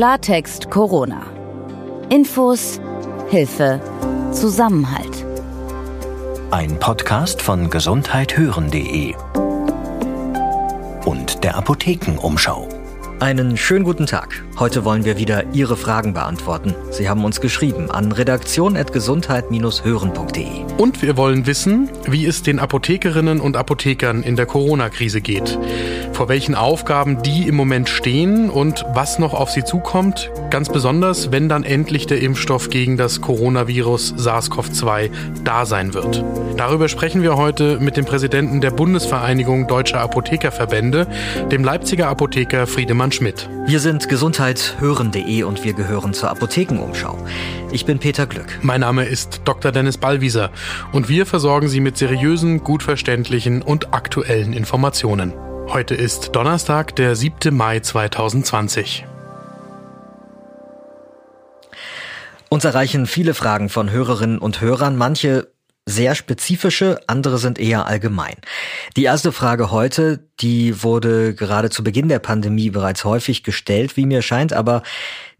Klartext Corona. Infos, Hilfe, Zusammenhalt. Ein Podcast von gesundheithören.de und der Apothekenumschau. Einen schönen guten Tag. Heute wollen wir wieder Ihre Fragen beantworten. Sie haben uns geschrieben an redaktion.gesundheit-hören.de. Und wir wollen wissen, wie es den Apothekerinnen und Apothekern in der Corona-Krise geht, vor welchen Aufgaben die im Moment stehen und was noch auf sie zukommt, ganz besonders, wenn dann endlich der Impfstoff gegen das Coronavirus SARS-CoV-2 da sein wird. Darüber sprechen wir heute mit dem Präsidenten der Bundesvereinigung Deutscher Apothekerverbände, dem Leipziger Apotheker Friedemann Schmidt. Wir sind gesundheithören.de und wir gehören zur Apothekenumschau. Ich bin Peter Glück. Mein Name ist Dr. Dennis Ballwieser und wir versorgen Sie mit seriösen, gut verständlichen und aktuellen Informationen. Heute ist Donnerstag, der 7. Mai 2020. Uns erreichen viele Fragen von Hörerinnen und Hörern, manche sehr spezifische, andere sind eher allgemein. Die erste Frage heute, die wurde gerade zu Beginn der Pandemie bereits häufig gestellt, wie mir scheint, aber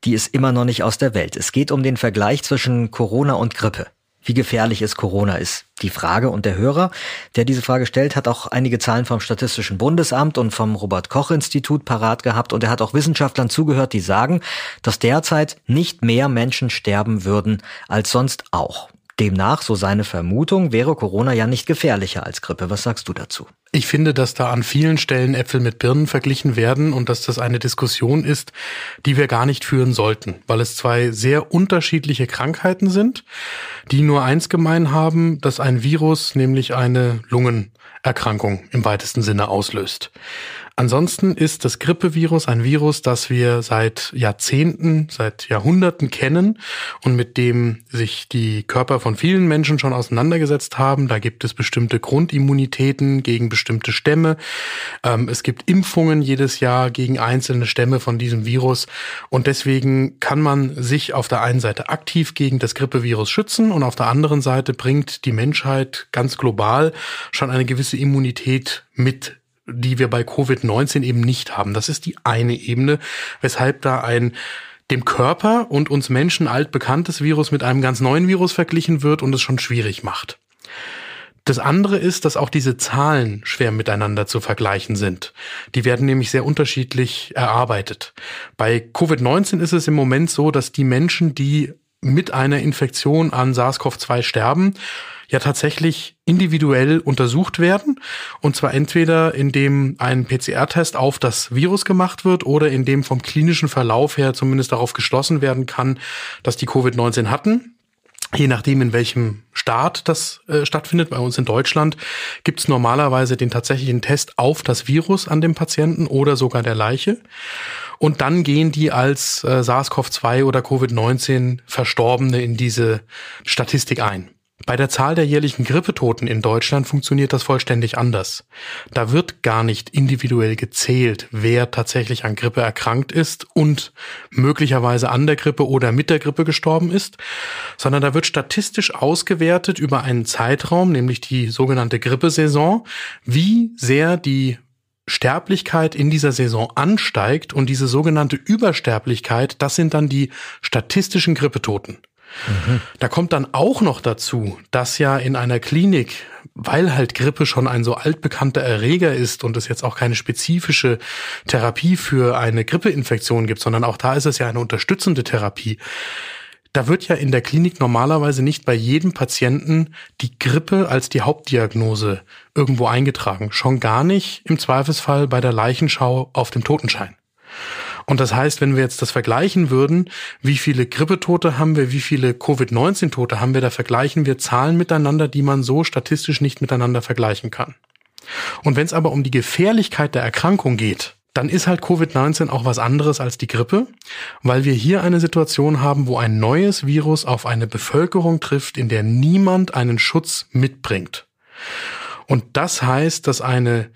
die ist immer noch nicht aus der Welt. Es geht um den Vergleich zwischen Corona und Grippe. Wie gefährlich ist Corona, ist die Frage. Und der Hörer, der diese Frage stellt, hat auch einige Zahlen vom Statistischen Bundesamt und vom Robert Koch Institut parat gehabt. Und er hat auch Wissenschaftlern zugehört, die sagen, dass derzeit nicht mehr Menschen sterben würden als sonst auch. Demnach, so seine Vermutung, wäre Corona ja nicht gefährlicher als Grippe. Was sagst du dazu? Ich finde, dass da an vielen Stellen Äpfel mit Birnen verglichen werden und dass das eine Diskussion ist, die wir gar nicht führen sollten, weil es zwei sehr unterschiedliche Krankheiten sind, die nur eins gemein haben, dass ein Virus nämlich eine Lungenerkrankung im weitesten Sinne auslöst. Ansonsten ist das Grippevirus ein Virus, das wir seit Jahrzehnten, seit Jahrhunderten kennen und mit dem sich die Körper von vielen Menschen schon auseinandergesetzt haben. Da gibt es bestimmte Grundimmunitäten gegen bestimmte Stämme. Ähm, es gibt Impfungen jedes Jahr gegen einzelne Stämme von diesem Virus. Und deswegen kann man sich auf der einen Seite aktiv gegen das Grippevirus schützen und auf der anderen Seite bringt die Menschheit ganz global schon eine gewisse Immunität mit die wir bei Covid-19 eben nicht haben. Das ist die eine Ebene, weshalb da ein dem Körper und uns Menschen altbekanntes Virus mit einem ganz neuen Virus verglichen wird und es schon schwierig macht. Das andere ist, dass auch diese Zahlen schwer miteinander zu vergleichen sind. Die werden nämlich sehr unterschiedlich erarbeitet. Bei Covid-19 ist es im Moment so, dass die Menschen, die mit einer Infektion an SARS-CoV-2 sterben, ja tatsächlich individuell untersucht werden. Und zwar entweder indem ein PCR-Test auf das Virus gemacht wird oder indem vom klinischen Verlauf her zumindest darauf geschlossen werden kann, dass die Covid-19 hatten. Je nachdem, in welchem Staat das äh, stattfindet, bei uns in Deutschland, gibt es normalerweise den tatsächlichen Test auf das Virus an dem Patienten oder sogar der Leiche. Und dann gehen die als äh, SARS-CoV-2 oder Covid-19 Verstorbene in diese Statistik ein. Bei der Zahl der jährlichen Grippetoten in Deutschland funktioniert das vollständig anders. Da wird gar nicht individuell gezählt, wer tatsächlich an Grippe erkrankt ist und möglicherweise an der Grippe oder mit der Grippe gestorben ist, sondern da wird statistisch ausgewertet über einen Zeitraum, nämlich die sogenannte Grippesaison, wie sehr die Sterblichkeit in dieser Saison ansteigt und diese sogenannte Übersterblichkeit, das sind dann die statistischen Grippetoten. Da kommt dann auch noch dazu, dass ja in einer Klinik, weil halt Grippe schon ein so altbekannter Erreger ist und es jetzt auch keine spezifische Therapie für eine Grippeinfektion gibt, sondern auch da ist es ja eine unterstützende Therapie. Da wird ja in der Klinik normalerweise nicht bei jedem Patienten die Grippe als die Hauptdiagnose irgendwo eingetragen. Schon gar nicht im Zweifelsfall bei der Leichenschau auf dem Totenschein. Und das heißt, wenn wir jetzt das vergleichen würden, wie viele Grippetote haben wir, wie viele Covid-19-Tote haben wir, da vergleichen wir Zahlen miteinander, die man so statistisch nicht miteinander vergleichen kann. Und wenn es aber um die Gefährlichkeit der Erkrankung geht, dann ist halt Covid-19 auch was anderes als die Grippe, weil wir hier eine Situation haben, wo ein neues Virus auf eine Bevölkerung trifft, in der niemand einen Schutz mitbringt. Und das heißt, dass eine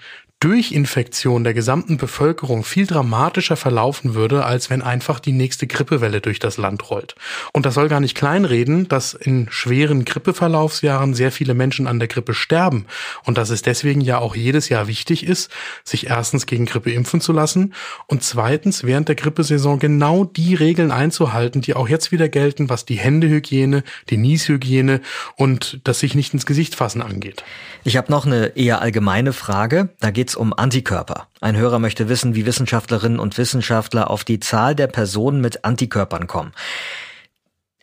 Durchinfektion der gesamten Bevölkerung viel dramatischer verlaufen würde, als wenn einfach die nächste Grippewelle durch das Land rollt. Und das soll gar nicht kleinreden, dass in schweren Grippeverlaufsjahren sehr viele Menschen an der Grippe sterben und dass es deswegen ja auch jedes Jahr wichtig ist, sich erstens gegen Grippe impfen zu lassen und zweitens während der Grippesaison genau die Regeln einzuhalten, die auch jetzt wieder gelten, was die Händehygiene, die Nieshygiene und das sich nicht ins Gesicht fassen angeht. Ich habe noch eine eher allgemeine Frage. Da geht's um Antikörper. Ein Hörer möchte wissen, wie Wissenschaftlerinnen und Wissenschaftler auf die Zahl der Personen mit Antikörpern kommen.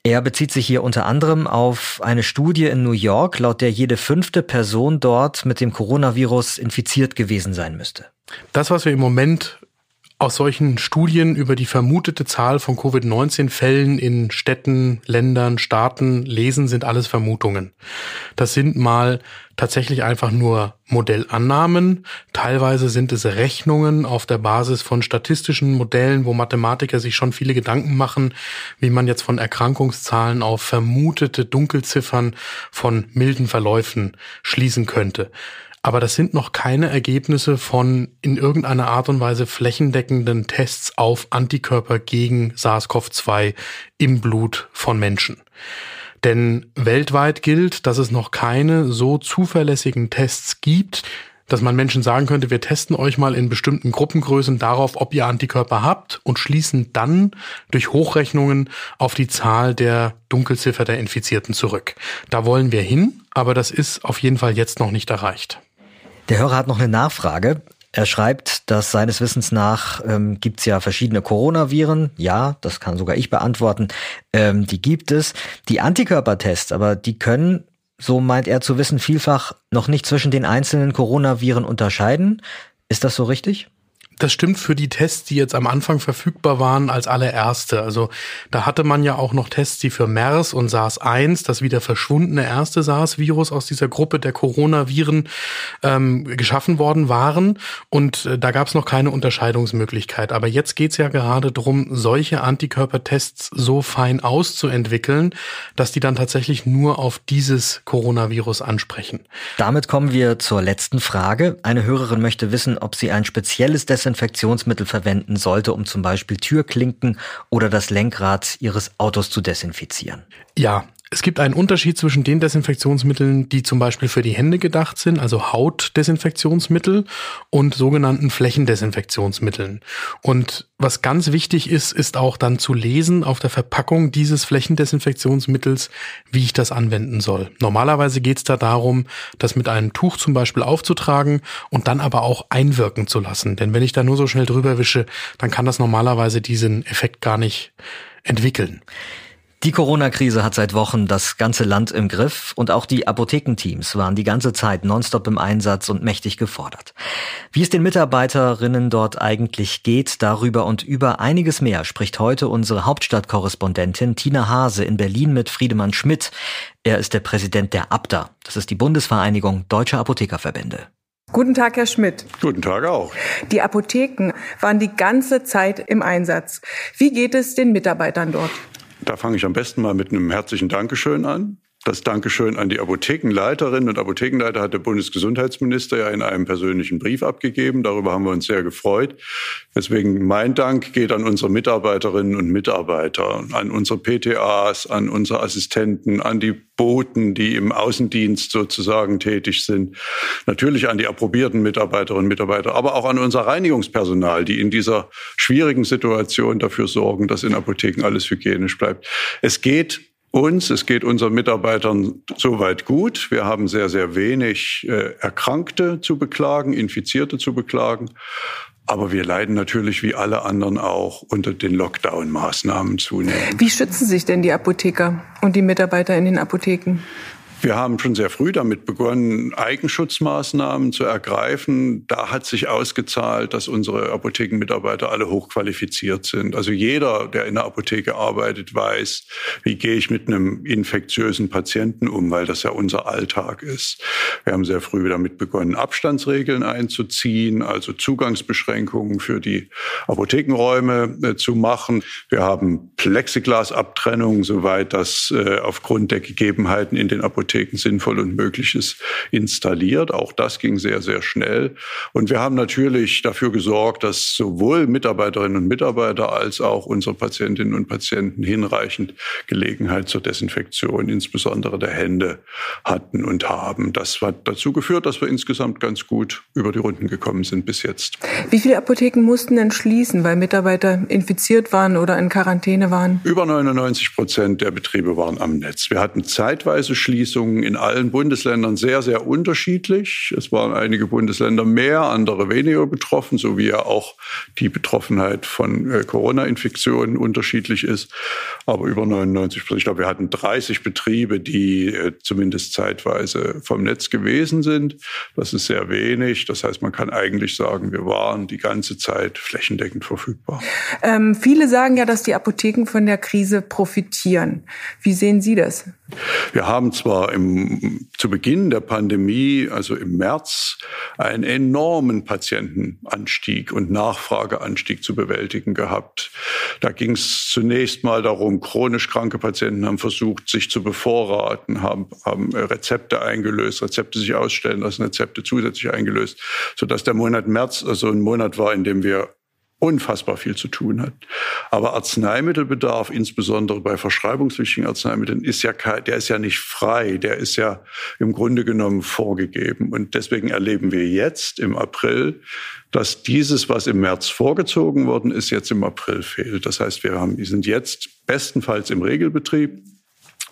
Er bezieht sich hier unter anderem auf eine Studie in New York, laut der jede fünfte Person dort mit dem Coronavirus infiziert gewesen sein müsste. Das, was wir im Moment aus solchen Studien über die vermutete Zahl von Covid-19-Fällen in Städten, Ländern, Staaten lesen, sind alles Vermutungen. Das sind mal tatsächlich einfach nur Modellannahmen. Teilweise sind es Rechnungen auf der Basis von statistischen Modellen, wo Mathematiker sich schon viele Gedanken machen, wie man jetzt von Erkrankungszahlen auf vermutete Dunkelziffern von milden Verläufen schließen könnte. Aber das sind noch keine Ergebnisse von in irgendeiner Art und Weise flächendeckenden Tests auf Antikörper gegen SARS-CoV-2 im Blut von Menschen. Denn weltweit gilt, dass es noch keine so zuverlässigen Tests gibt, dass man Menschen sagen könnte, wir testen euch mal in bestimmten Gruppengrößen darauf, ob ihr Antikörper habt und schließen dann durch Hochrechnungen auf die Zahl der Dunkelziffer der Infizierten zurück. Da wollen wir hin, aber das ist auf jeden Fall jetzt noch nicht erreicht. Der Hörer hat noch eine Nachfrage. Er schreibt, dass seines Wissens nach ähm, gibt es ja verschiedene Coronaviren. Ja, das kann sogar ich beantworten. Ähm, die gibt es. Die Antikörpertests, aber die können, so meint er zu wissen, vielfach noch nicht zwischen den einzelnen Coronaviren unterscheiden. Ist das so richtig? Das stimmt für die Tests, die jetzt am Anfang verfügbar waren, als allererste. Also da hatte man ja auch noch Tests, die für MERS und SARS-1, das wieder verschwundene erste SARS-Virus aus dieser Gruppe der Coronaviren, ähm, geschaffen worden waren. Und äh, da gab es noch keine Unterscheidungsmöglichkeit. Aber jetzt geht's ja gerade darum, solche Antikörpertests so fein auszuentwickeln, dass die dann tatsächlich nur auf dieses Coronavirus ansprechen. Damit kommen wir zur letzten Frage. Eine Hörerin möchte wissen, ob sie ein spezielles Desinfektionsmittel Desinfektionsmittel verwenden sollte, um zum Beispiel Türklinken oder das Lenkrad Ihres Autos zu desinfizieren? Ja, es gibt einen Unterschied zwischen den Desinfektionsmitteln, die zum Beispiel für die Hände gedacht sind, also Hautdesinfektionsmittel und sogenannten Flächendesinfektionsmitteln. Und was ganz wichtig ist, ist auch dann zu lesen auf der Verpackung dieses Flächendesinfektionsmittels, wie ich das anwenden soll. Normalerweise geht es da darum, das mit einem Tuch zum Beispiel aufzutragen und dann aber auch einwirken zu lassen. Denn wenn ich da nur so schnell drüber wische, dann kann das normalerweise diesen Effekt gar nicht entwickeln. Die Corona-Krise hat seit Wochen das ganze Land im Griff und auch die Apothekenteams waren die ganze Zeit nonstop im Einsatz und mächtig gefordert. Wie es den Mitarbeiterinnen dort eigentlich geht, darüber und über einiges mehr spricht heute unsere Hauptstadtkorrespondentin Tina Hase in Berlin mit Friedemann Schmidt. Er ist der Präsident der ABDA. Das ist die Bundesvereinigung Deutscher Apothekerverbände. Guten Tag, Herr Schmidt. Guten Tag auch. Die Apotheken waren die ganze Zeit im Einsatz. Wie geht es den Mitarbeitern dort? Da fange ich am besten mal mit einem herzlichen Dankeschön an. Das Dankeschön an die Apothekenleiterinnen und Apothekenleiter hat der Bundesgesundheitsminister ja in einem persönlichen Brief abgegeben. Darüber haben wir uns sehr gefreut. Deswegen mein Dank geht an unsere Mitarbeiterinnen und Mitarbeiter, an unsere PTAs, an unsere Assistenten, an die Boten, die im Außendienst sozusagen tätig sind. Natürlich an die approbierten Mitarbeiterinnen und Mitarbeiter, aber auch an unser Reinigungspersonal, die in dieser schwierigen Situation dafür sorgen, dass in Apotheken alles hygienisch bleibt. Es geht uns, es geht unseren Mitarbeitern soweit gut. Wir haben sehr, sehr wenig äh, Erkrankte zu beklagen, Infizierte zu beklagen. Aber wir leiden natürlich wie alle anderen auch unter den Lockdown-Maßnahmen zunehmend. Wie schützen sich denn die Apotheker und die Mitarbeiter in den Apotheken? Wir haben schon sehr früh damit begonnen, Eigenschutzmaßnahmen zu ergreifen. Da hat sich ausgezahlt, dass unsere Apothekenmitarbeiter alle hochqualifiziert sind. Also jeder, der in der Apotheke arbeitet, weiß, wie gehe ich mit einem infektiösen Patienten um, weil das ja unser Alltag ist. Wir haben sehr früh damit begonnen, Abstandsregeln einzuziehen, also Zugangsbeschränkungen für die Apothekenräume äh, zu machen. Wir haben Plexiglasabtrennung, soweit das äh, aufgrund der Gegebenheiten in den Apotheken Apotheken sinnvoll und möglich ist, installiert. Auch das ging sehr, sehr schnell. Und wir haben natürlich dafür gesorgt, dass sowohl Mitarbeiterinnen und Mitarbeiter als auch unsere Patientinnen und Patienten hinreichend Gelegenheit zur Desinfektion, insbesondere der Hände, hatten und haben. Das hat dazu geführt, dass wir insgesamt ganz gut über die Runden gekommen sind bis jetzt. Wie viele Apotheken mussten denn schließen, weil Mitarbeiter infiziert waren oder in Quarantäne waren? Über 99 Prozent der Betriebe waren am Netz. Wir hatten zeitweise Schließungen in allen Bundesländern sehr, sehr unterschiedlich. Es waren einige Bundesländer mehr, andere weniger betroffen, so wie ja auch die Betroffenheit von äh, Corona-Infektionen unterschiedlich ist. Aber über 99 Prozent. Ich glaube, wir hatten 30 Betriebe, die äh, zumindest zeitweise vom Netz gewesen sind. Das ist sehr wenig. Das heißt, man kann eigentlich sagen, wir waren die ganze Zeit flächendeckend verfügbar. Ähm, viele sagen ja, dass die Apotheken von der Krise profitieren. Wie sehen Sie das? Wir haben zwar im, zu Beginn der Pandemie, also im März, einen enormen Patientenanstieg und Nachfrageanstieg zu bewältigen gehabt. Da ging es zunächst mal darum, chronisch kranke Patienten haben versucht, sich zu bevorraten, haben, haben Rezepte eingelöst, Rezepte sich ausstellen lassen, Rezepte zusätzlich eingelöst, sodass der Monat März also ein Monat war, in dem wir unfassbar viel zu tun hat. Aber Arzneimittelbedarf, insbesondere bei verschreibungspflichtigen Arzneimitteln, ist ja kein, der ist ja nicht frei, der ist ja im Grunde genommen vorgegeben. Und deswegen erleben wir jetzt im April, dass dieses, was im März vorgezogen worden ist, jetzt im April fehlt. Das heißt, wir haben, wir sind jetzt bestenfalls im Regelbetrieb.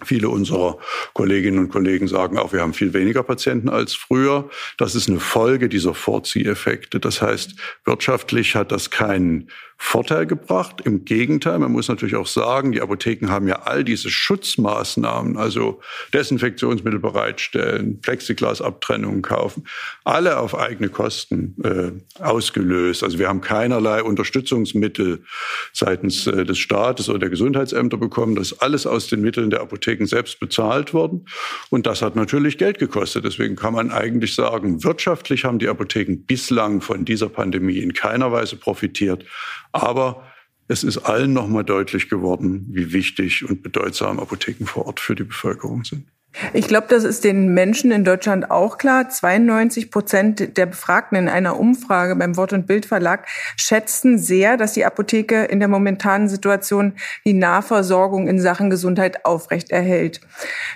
Viele unserer Kolleginnen und Kollegen sagen auch, wir haben viel weniger Patienten als früher. Das ist eine Folge dieser Vorzieheffekte. Das heißt, wirtschaftlich hat das keinen Vorteil gebracht. Im Gegenteil, man muss natürlich auch sagen, die Apotheken haben ja all diese Schutzmaßnahmen, also Desinfektionsmittel bereitstellen, Plexiglasabtrennungen kaufen, alle auf eigene Kosten äh, ausgelöst. Also wir haben keinerlei Unterstützungsmittel seitens äh, des Staates oder der Gesundheitsämter bekommen. Das ist alles aus den Mitteln der Apotheken selbst bezahlt worden. Und das hat natürlich Geld gekostet. Deswegen kann man eigentlich sagen, wirtschaftlich haben die Apotheken bislang von dieser Pandemie in keiner Weise profitiert. Aber es ist allen nochmal deutlich geworden, wie wichtig und bedeutsam Apotheken vor Ort für die Bevölkerung sind. Ich glaube, das ist den Menschen in Deutschland auch klar. 92 Prozent der Befragten in einer Umfrage beim Wort- und Bildverlag schätzen sehr, dass die Apotheke in der momentanen Situation die Nahversorgung in Sachen Gesundheit aufrechterhält.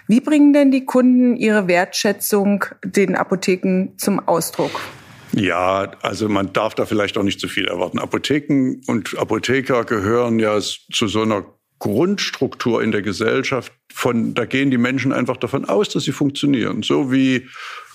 Wie bringen denn die Kunden ihre Wertschätzung den Apotheken zum Ausdruck? Ja, also man darf da vielleicht auch nicht zu viel erwarten. Apotheken und Apotheker gehören ja zu so einer Grundstruktur in der Gesellschaft. Von, da gehen die Menschen einfach davon aus, dass sie funktionieren. So wie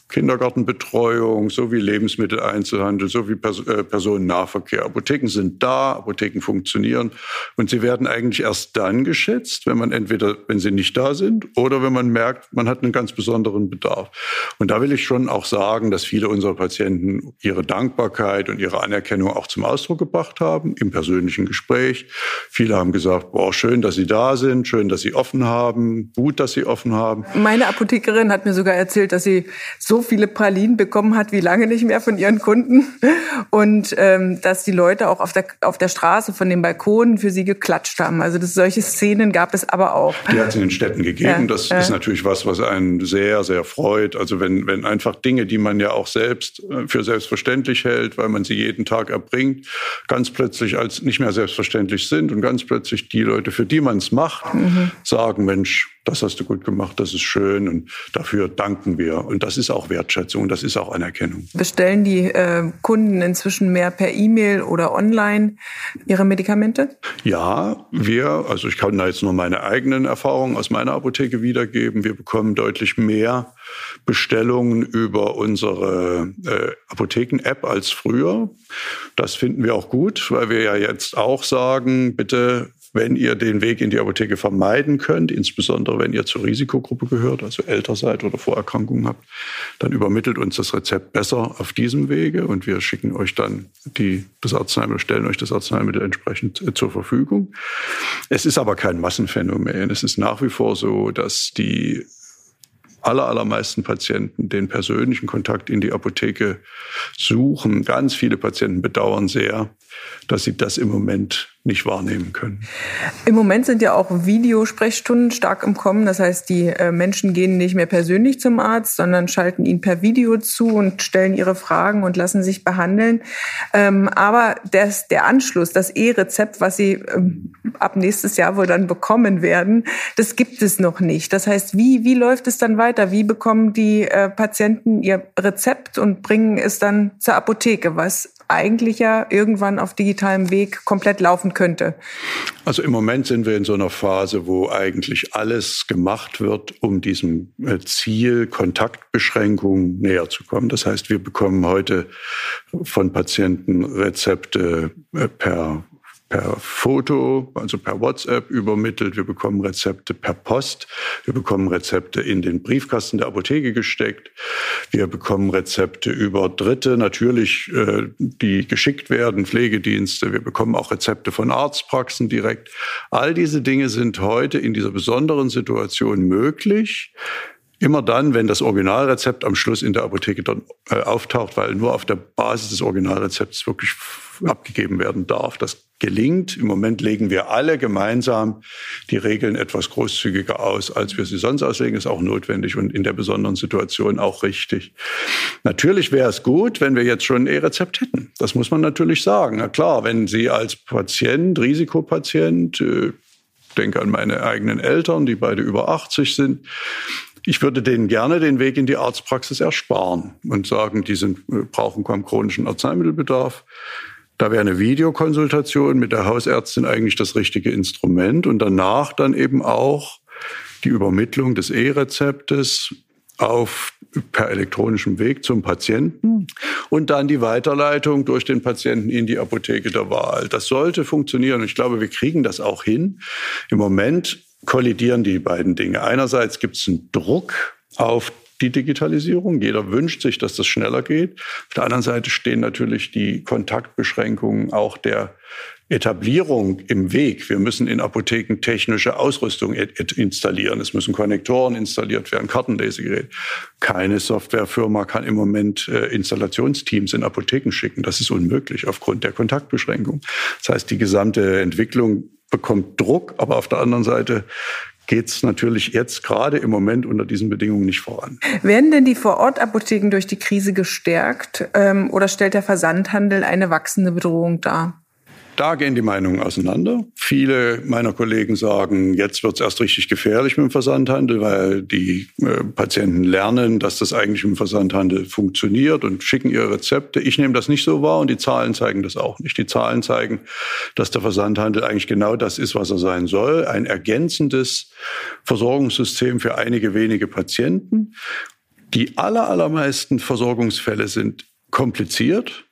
Kindergartenbetreuung, sowie Lebensmitteleinzelhandel, sowie Pers äh, Personennahverkehr. Apotheken sind da, Apotheken funktionieren und sie werden eigentlich erst dann geschätzt, wenn man entweder, wenn sie nicht da sind oder wenn man merkt, man hat einen ganz besonderen Bedarf. Und da will ich schon auch sagen, dass viele unserer Patienten ihre Dankbarkeit und ihre Anerkennung auch zum Ausdruck gebracht haben im persönlichen Gespräch. Viele haben gesagt, boah, schön, dass Sie da sind, schön, dass Sie offen haben, gut, dass Sie offen haben. Meine Apothekerin hat mir sogar erzählt, dass sie so viele Pralinen bekommen hat wie lange nicht mehr von ihren Kunden und ähm, dass die Leute auch auf der auf der Straße von den Balkonen für sie geklatscht haben. Also das, solche Szenen gab es aber auch. Die hat es in den Städten gegeben. Ja, das ja. ist natürlich was, was einen sehr sehr freut. Also wenn wenn einfach Dinge, die man ja auch selbst äh, für selbstverständlich hält, weil man sie jeden Tag erbringt, ganz plötzlich als nicht mehr selbstverständlich sind und ganz plötzlich die Leute, für die man es macht, mhm. sagen, Mensch, das hast du gut gemacht, das ist schön und dafür danken wir. Und das ist auch Wertschätzung, das ist auch Anerkennung. Bestellen die äh, Kunden inzwischen mehr per E-Mail oder online ihre Medikamente? Ja, wir, also ich kann da jetzt nur meine eigenen Erfahrungen aus meiner Apotheke wiedergeben. Wir bekommen deutlich mehr Bestellungen über unsere äh, Apotheken-App als früher. Das finden wir auch gut, weil wir ja jetzt auch sagen, bitte wenn ihr den Weg in die Apotheke vermeiden könnt, insbesondere wenn ihr zur Risikogruppe gehört, also älter seid oder Vorerkrankungen habt, dann übermittelt uns das Rezept besser auf diesem Wege und wir schicken euch dann die, das Arzneimittel, stellen euch das Arzneimittel entsprechend äh, zur Verfügung. Es ist aber kein Massenphänomen. Es ist nach wie vor so, dass die aller, allermeisten Patienten den persönlichen Kontakt in die Apotheke suchen. Ganz viele Patienten bedauern sehr, dass sie das im Moment nicht wahrnehmen können. Im Moment sind ja auch Videosprechstunden stark im Kommen. Das heißt, die äh, Menschen gehen nicht mehr persönlich zum Arzt, sondern schalten ihn per Video zu und stellen ihre Fragen und lassen sich behandeln. Ähm, aber das, der Anschluss, das E-Rezept, was sie ähm, ab nächstes Jahr wohl dann bekommen werden, das gibt es noch nicht. Das heißt, wie, wie läuft es dann weiter? Wie bekommen die äh, Patienten ihr Rezept und bringen es dann zur Apotheke, was eigentlich ja irgendwann auf digitalem Weg komplett laufen könnte? Also im Moment sind wir in so einer Phase, wo eigentlich alles gemacht wird, um diesem äh, Ziel Kontaktbeschränkung näher zu kommen. Das heißt, wir bekommen heute von Patienten Rezepte äh, per per Foto, also per WhatsApp übermittelt. Wir bekommen Rezepte per Post. Wir bekommen Rezepte in den Briefkasten der Apotheke gesteckt. Wir bekommen Rezepte über Dritte, natürlich, äh, die geschickt werden, Pflegedienste. Wir bekommen auch Rezepte von Arztpraxen direkt. All diese Dinge sind heute in dieser besonderen Situation möglich. Immer dann, wenn das Originalrezept am Schluss in der Apotheke dann äh, auftaucht, weil nur auf der Basis des Originalrezepts wirklich abgegeben werden darf. Das gelingt. Im Moment legen wir alle gemeinsam die Regeln etwas großzügiger aus, als wir sie sonst auslegen. Ist auch notwendig und in der besonderen Situation auch richtig. Natürlich wäre es gut, wenn wir jetzt schon ein E-Rezept hätten. Das muss man natürlich sagen. Na klar, wenn Sie als Patient, Risikopatient, äh, denke an meine eigenen Eltern, die beide über 80 sind, ich würde denen gerne den Weg in die Arztpraxis ersparen und sagen, die sind, äh, brauchen kaum chronischen Arzneimittelbedarf. Da wäre eine Videokonsultation mit der Hausärztin eigentlich das richtige Instrument und danach dann eben auch die Übermittlung des E-Rezeptes auf per elektronischem Weg zum Patienten und dann die Weiterleitung durch den Patienten in die Apotheke der Wahl. Das sollte funktionieren. Ich glaube, wir kriegen das auch hin. Im Moment kollidieren die beiden Dinge. Einerseits gibt es einen Druck auf die Digitalisierung. Jeder wünscht sich, dass das schneller geht. Auf der anderen Seite stehen natürlich die Kontaktbeschränkungen auch der Etablierung im Weg. Wir müssen in Apotheken technische Ausrüstung installieren. Es müssen Konnektoren installiert werden, Kartenlesegeräte. Keine Softwarefirma kann im Moment äh, Installationsteams in Apotheken schicken. Das ist unmöglich aufgrund der Kontaktbeschränkung. Das heißt, die gesamte Entwicklung bekommt Druck, aber auf der anderen Seite geht es natürlich jetzt gerade im Moment unter diesen Bedingungen nicht voran. Werden denn die Vorortapotheken durch die Krise gestärkt ähm, oder stellt der Versandhandel eine wachsende Bedrohung dar? Da gehen die Meinungen auseinander. Viele meiner Kollegen sagen, jetzt wird es erst richtig gefährlich mit dem Versandhandel, weil die äh, Patienten lernen, dass das eigentlich im Versandhandel funktioniert und schicken ihre Rezepte. Ich nehme das nicht so wahr und die Zahlen zeigen das auch nicht. Die Zahlen zeigen, dass der Versandhandel eigentlich genau das ist, was er sein soll. Ein ergänzendes Versorgungssystem für einige wenige Patienten. Die aller, allermeisten Versorgungsfälle sind kompliziert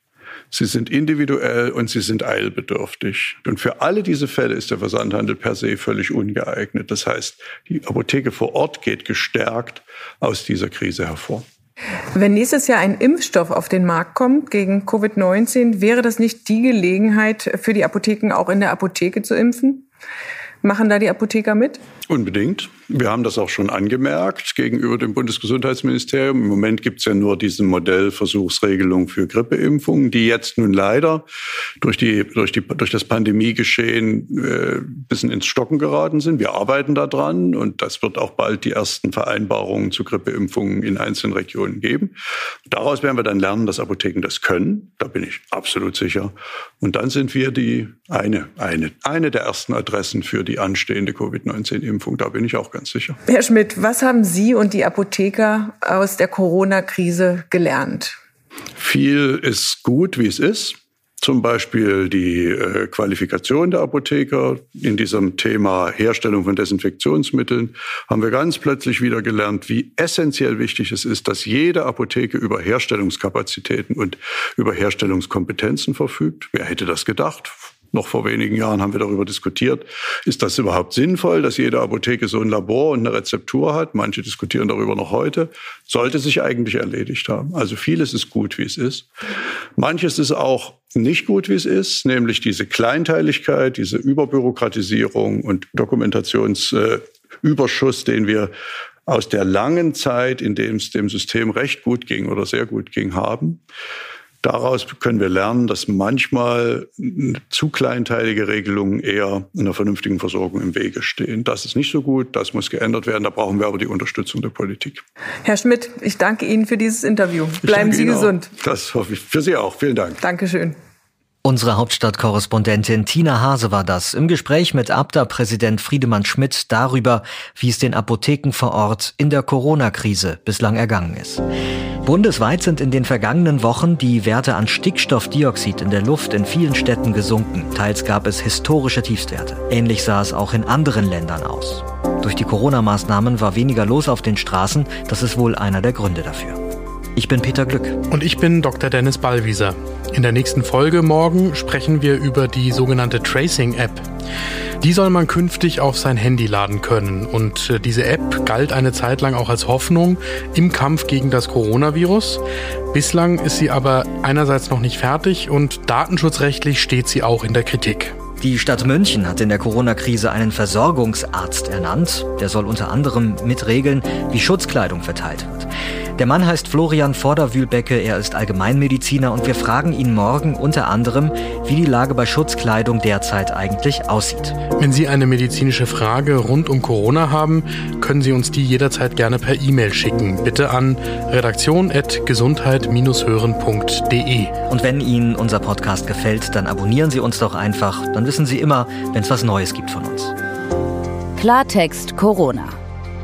Sie sind individuell und sie sind eilbedürftig. Und für alle diese Fälle ist der Versandhandel per se völlig ungeeignet. Das heißt, die Apotheke vor Ort geht gestärkt aus dieser Krise hervor. Wenn nächstes Jahr ein Impfstoff auf den Markt kommt gegen Covid-19, wäre das nicht die Gelegenheit für die Apotheken auch in der Apotheke zu impfen? Machen da die Apotheker mit? Unbedingt. Wir haben das auch schon angemerkt gegenüber dem Bundesgesundheitsministerium. Im Moment gibt es ja nur diese Modellversuchsregelung für Grippeimpfungen, die jetzt nun leider durch, die, durch, die, durch das Pandemiegeschehen äh, bisschen ins Stocken geraten sind. Wir arbeiten daran und das wird auch bald die ersten Vereinbarungen zu Grippeimpfungen in einzelnen Regionen geben. Daraus werden wir dann lernen, dass Apotheken das können. Da bin ich absolut sicher. Und dann sind wir die eine, eine, eine der ersten Adressen für die anstehende Covid-19-Impfung. Da bin ich auch ganz sicher. Herr Schmidt, was haben Sie und die Apotheker aus der Corona-Krise gelernt? Viel ist gut, wie es ist. Zum Beispiel die äh, Qualifikation der Apotheker. In diesem Thema Herstellung von Desinfektionsmitteln haben wir ganz plötzlich wieder gelernt, wie essentiell wichtig es ist, dass jede Apotheke über Herstellungskapazitäten und über Herstellungskompetenzen verfügt. Wer hätte das gedacht? Noch vor wenigen Jahren haben wir darüber diskutiert, ist das überhaupt sinnvoll, dass jede Apotheke so ein Labor und eine Rezeptur hat? Manche diskutieren darüber noch heute. Sollte sich eigentlich erledigt haben. Also vieles ist gut, wie es ist. Manches ist auch nicht gut, wie es ist, nämlich diese Kleinteiligkeit, diese Überbürokratisierung und Dokumentationsüberschuss, den wir aus der langen Zeit, in dem es dem System recht gut ging oder sehr gut ging, haben. Daraus können wir lernen, dass manchmal zu kleinteilige Regelungen eher einer vernünftigen Versorgung im Wege stehen. Das ist nicht so gut, das muss geändert werden. Da brauchen wir aber die Unterstützung der Politik. Herr Schmidt, ich danke Ihnen für dieses Interview. Bleiben Sie gesund. Auch. Das hoffe ich für Sie auch. Vielen Dank. Dankeschön. Unsere Hauptstadtkorrespondentin Tina Hase war das im Gespräch mit Abda-Präsident Friedemann Schmidt darüber, wie es den Apotheken vor Ort in der Corona-Krise bislang ergangen ist. Bundesweit sind in den vergangenen Wochen die Werte an Stickstoffdioxid in der Luft in vielen Städten gesunken. Teils gab es historische Tiefstwerte. Ähnlich sah es auch in anderen Ländern aus. Durch die Corona-Maßnahmen war weniger los auf den Straßen. Das ist wohl einer der Gründe dafür. Ich bin Peter Glück. Und ich bin Dr. Dennis Ballwieser. In der nächsten Folge morgen sprechen wir über die sogenannte Tracing-App. Die soll man künftig auf sein Handy laden können. Und äh, diese App galt eine Zeit lang auch als Hoffnung im Kampf gegen das Coronavirus. Bislang ist sie aber einerseits noch nicht fertig und datenschutzrechtlich steht sie auch in der Kritik. Die Stadt München hat in der Corona-Krise einen Versorgungsarzt ernannt. Der soll unter anderem mitregeln, wie Schutzkleidung verteilt wird. Der Mann heißt Florian Vorderwühlbecke, er ist Allgemeinmediziner und wir fragen ihn morgen unter anderem, wie die Lage bei Schutzkleidung derzeit eigentlich aussieht. Wenn Sie eine medizinische Frage rund um Corona haben, können Sie uns die jederzeit gerne per E-Mail schicken. Bitte an redaktion.gesundheit-hören.de. Und wenn Ihnen unser Podcast gefällt, dann abonnieren Sie uns doch einfach. Dann wissen Sie immer, wenn es was Neues gibt von uns. Klartext Corona.